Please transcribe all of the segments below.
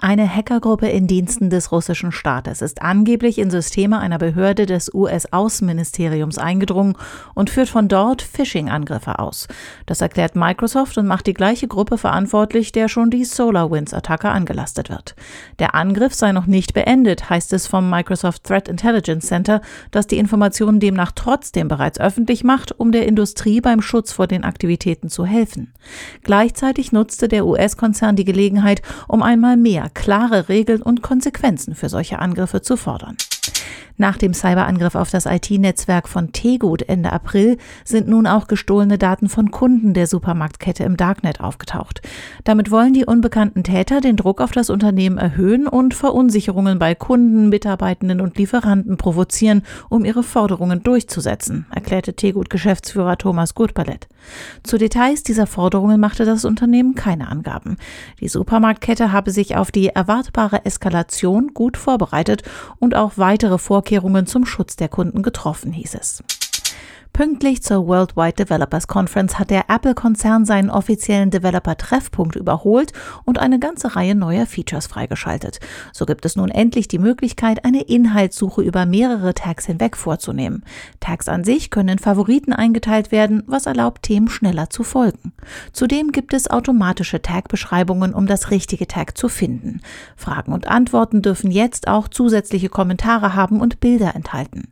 Eine Hackergruppe in Diensten des russischen Staates ist angeblich in Systeme einer Behörde des US-Außenministeriums eingedrungen und führt von dort Phishing-Angriffe aus. Das erklärt Microsoft und macht die gleiche Gruppe verantwortlich, der schon die SolarWinds-Attacke angelastet wird. Der Angriff sei noch nicht beendet, heißt es vom Microsoft Threat Intelligence Center, das die Informationen demnach trotzdem bereits öffentlich macht, um der Industrie beim Schutz vor den Aktivitäten zu helfen. Gleichzeitig nutzte der US-Konzern die Gelegenheit, um einmal mehr klare Regeln und Konsequenzen für solche Angriffe zu fordern. Nach dem Cyberangriff auf das IT-Netzwerk von Tegut Ende April sind nun auch gestohlene Daten von Kunden der Supermarktkette im Darknet aufgetaucht. Damit wollen die unbekannten Täter den Druck auf das Unternehmen erhöhen und Verunsicherungen bei Kunden, Mitarbeitenden und Lieferanten provozieren, um ihre Forderungen durchzusetzen, erklärte Tegut-Geschäftsführer Thomas Gutballett. Zu Details dieser Forderungen machte das Unternehmen keine Angaben. Die Supermarktkette habe sich auf die erwartbare Eskalation gut vorbereitet und auch weitere Vorkehrungen Vorkehrungen zum Schutz der Kunden getroffen, hieß es. Pünktlich zur Worldwide Developers Conference hat der Apple-Konzern seinen offiziellen Developer-Treffpunkt überholt und eine ganze Reihe neuer Features freigeschaltet. So gibt es nun endlich die Möglichkeit, eine Inhaltssuche über mehrere Tags hinweg vorzunehmen. Tags an sich können in Favoriten eingeteilt werden, was erlaubt, Themen schneller zu folgen. Zudem gibt es automatische Tag-Beschreibungen, um das richtige Tag zu finden. Fragen und Antworten dürfen jetzt auch zusätzliche Kommentare haben und Bilder enthalten.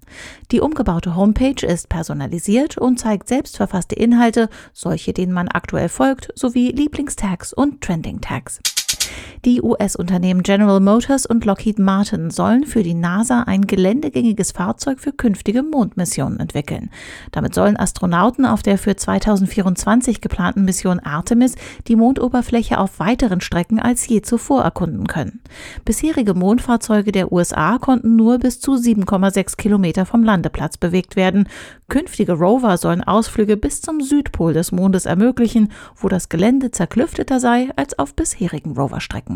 Die umgebaute Homepage ist personalisiert analysiert und zeigt selbstverfasste Inhalte, solche denen man aktuell folgt, sowie Lieblingstags und Trending-Tags. Die US-Unternehmen General Motors und Lockheed Martin sollen für die NASA ein geländegängiges Fahrzeug für künftige Mondmissionen entwickeln. Damit sollen Astronauten auf der für 2024 geplanten Mission Artemis die Mondoberfläche auf weiteren Strecken als je zuvor erkunden können. Bisherige Mondfahrzeuge der USA konnten nur bis zu 7,6 Kilometer vom Landeplatz bewegt werden. Künftige Rover sollen Ausflüge bis zum Südpol des Mondes ermöglichen, wo das Gelände zerklüfteter sei als auf bisherigen Roverstrecken.